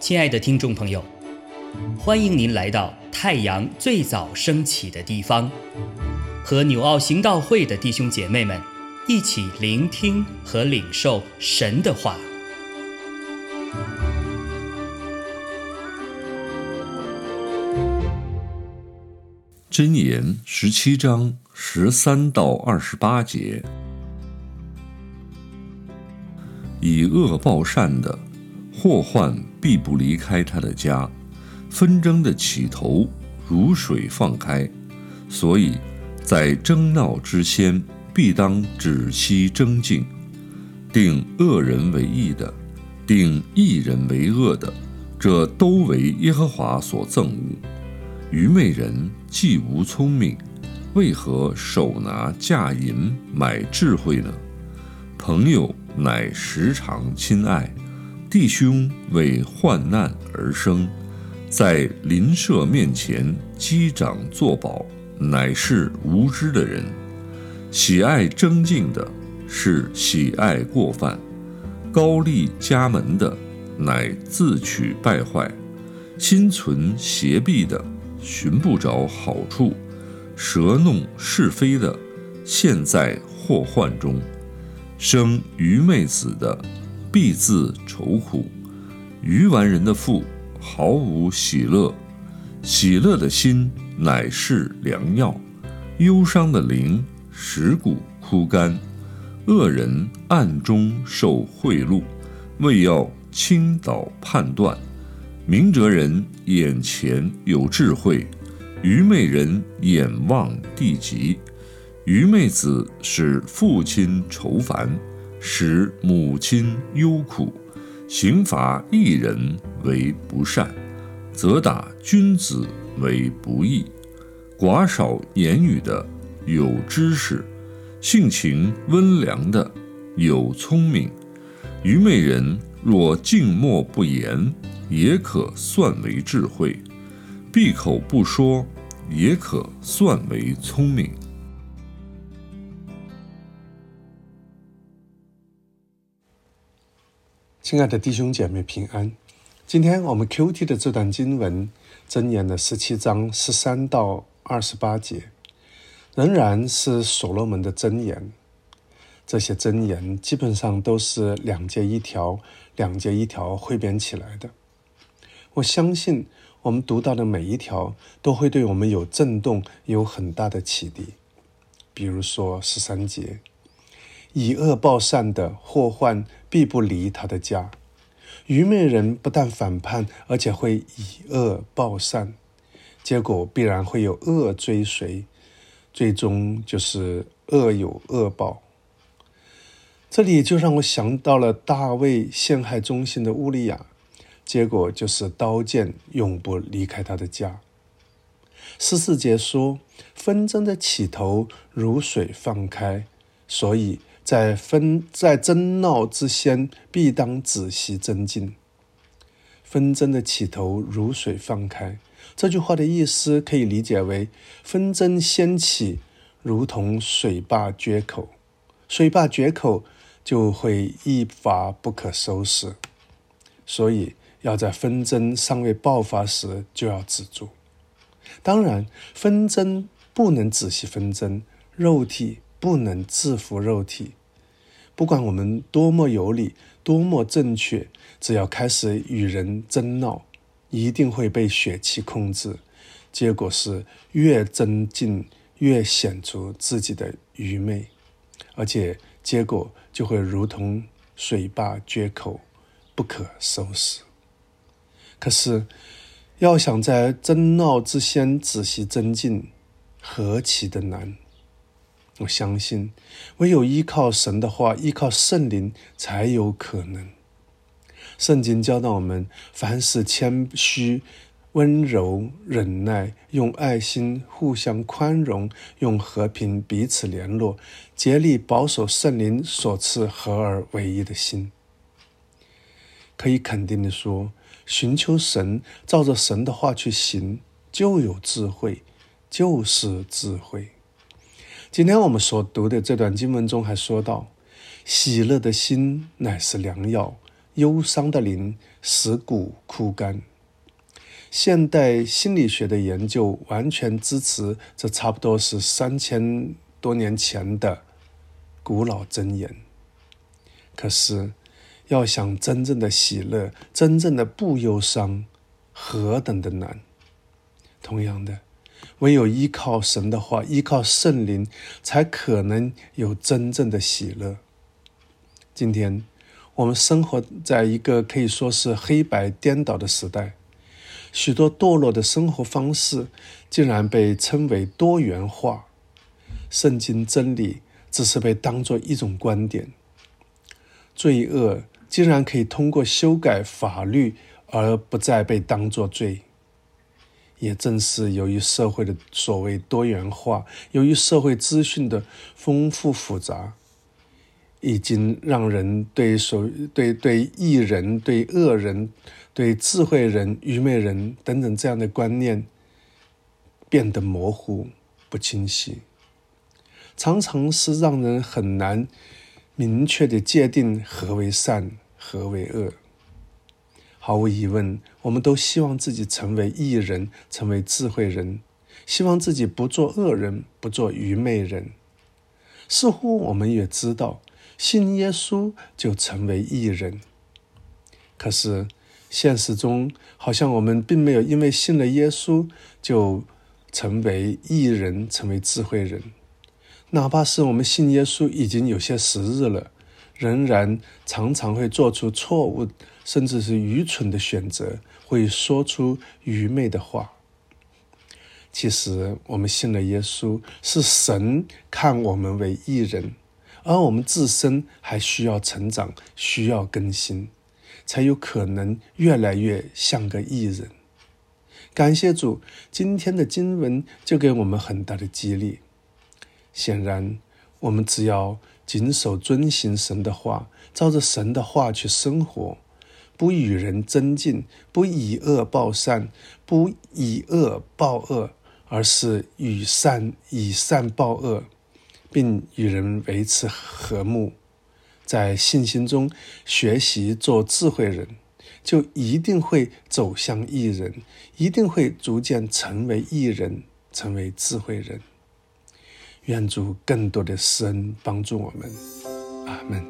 亲爱的听众朋友，欢迎您来到太阳最早升起的地方，和纽奥行道会的弟兄姐妹们一起聆听和领受神的话。箴言十七章十三到二十八节：以恶报善的，祸患必不离开他的家；纷争的起头如水放开，所以在争闹之先，必当止息争竞。定恶人为义的，定义人为恶的，这都为耶和华所憎恶。愚昧人既无聪明，为何手拿价银买智慧呢？朋友乃时常亲爱，弟兄为患难而生，在邻舍面前击掌作保，乃是无知的人。喜爱争竞的，是喜爱过犯；高丽家门的，乃自取败坏；心存邪僻的。寻不着好处，舌弄是非的，陷在祸患中；生愚昧子的，必自愁苦；愚顽人的父毫无喜乐。喜乐的心乃是良药，忧伤的灵蚀骨枯干。恶人暗中受贿赂，为要倾倒判断。明哲人眼前有智慧，愚昧人眼望地极。愚昧子使父亲愁烦，使母亲忧苦。刑罚一人为不善，责打君子为不义。寡少言语的有知识，性情温良的有聪明。愚昧人若静默不言。也可算为智慧，闭口不说，也可算为聪明。亲爱的弟兄姐妹平安，今天我们 Q T 的这段经文箴言的十七章十三到二十八节，仍然是所罗门的箴言。这些箴言基本上都是两节一条，两节一条汇编起来的。我相信，我们读到的每一条都会对我们有震动，有很大的启迪。比如说十三节，以恶报善的祸患必不离他的家；愚昧人不但反叛，而且会以恶报善，结果必然会有恶追随，最终就是恶有恶报。这里就让我想到了大卫陷害忠心的乌利亚。结果就是刀剑永不离开他的家。十四节说，纷争的起头如水放开，所以在纷在争闹之先，必当仔细增进。纷争的起头如水放开，这句话的意思可以理解为：纷争掀起，如同水坝决口，水坝决口就会一发不可收拾。所以。要在纷争尚未爆发时就要止住。当然，纷争不能仔细纷争，肉体不能制服肉体。不管我们多么有理，多么正确，只要开始与人争闹，一定会被血气控制。结果是越增进，越显出自己的愚昧，而且结果就会如同水坝决口，不可收拾。可是，要想在争闹之先仔细增进，何其的难！我相信，唯有依靠神的话，依靠圣灵，才有可能。圣经教导我们：凡事谦虚、温柔、忍耐，用爱心互相宽容，用和平彼此联络，竭力保守圣灵所赐合而为一的心。可以肯定的说。寻求神，照着神的话去行，就有智慧，就是智慧。今天我们所读的这段经文中还说到，喜乐的心乃是良药，忧伤的灵使骨枯干。现代心理学的研究完全支持这差不多是三千多年前的古老箴言。可是，要想真正的喜乐，真正的不忧伤，何等的难！同样的，唯有依靠神的话，依靠圣灵，才可能有真正的喜乐。今天，我们生活在一个可以说是黑白颠倒的时代。许多堕落的生活方式竟然被称为多元化，圣经真理只是被当作一种观点，罪恶竟然可以通过修改法律而不再被当作罪。也正是由于社会的所谓多元化，由于社会资讯的丰富复杂。已经让人对所对对异人、对恶人、对智慧人、愚昧人等等这样的观念变得模糊不清晰，常常是让人很难明确的界定何为善、何为恶。毫无疑问，我们都希望自己成为异人，成为智慧人，希望自己不做恶人，不做愚昧人。似乎我们也知道。信耶稣就成为艺人，可是现实中好像我们并没有因为信了耶稣就成为艺人，成为智慧人。哪怕是我们信耶稣已经有些时日了，仍然常常会做出错误，甚至是愚蠢的选择，会说出愚昧的话。其实我们信了耶稣，是神看我们为义人。而我们自身还需要成长，需要更新，才有可能越来越像个艺人。感谢主，今天的经文就给我们很大的激励。显然，我们只要谨守遵行神的话，照着神的话去生活，不与人争竞，不以恶报善，不以恶报恶，而是与善以善报恶。并与人维持和睦，在信心中学习做智慧人，就一定会走向艺人，一定会逐渐成为艺人，成为智慧人。愿主更多的施恩帮助我们，阿门。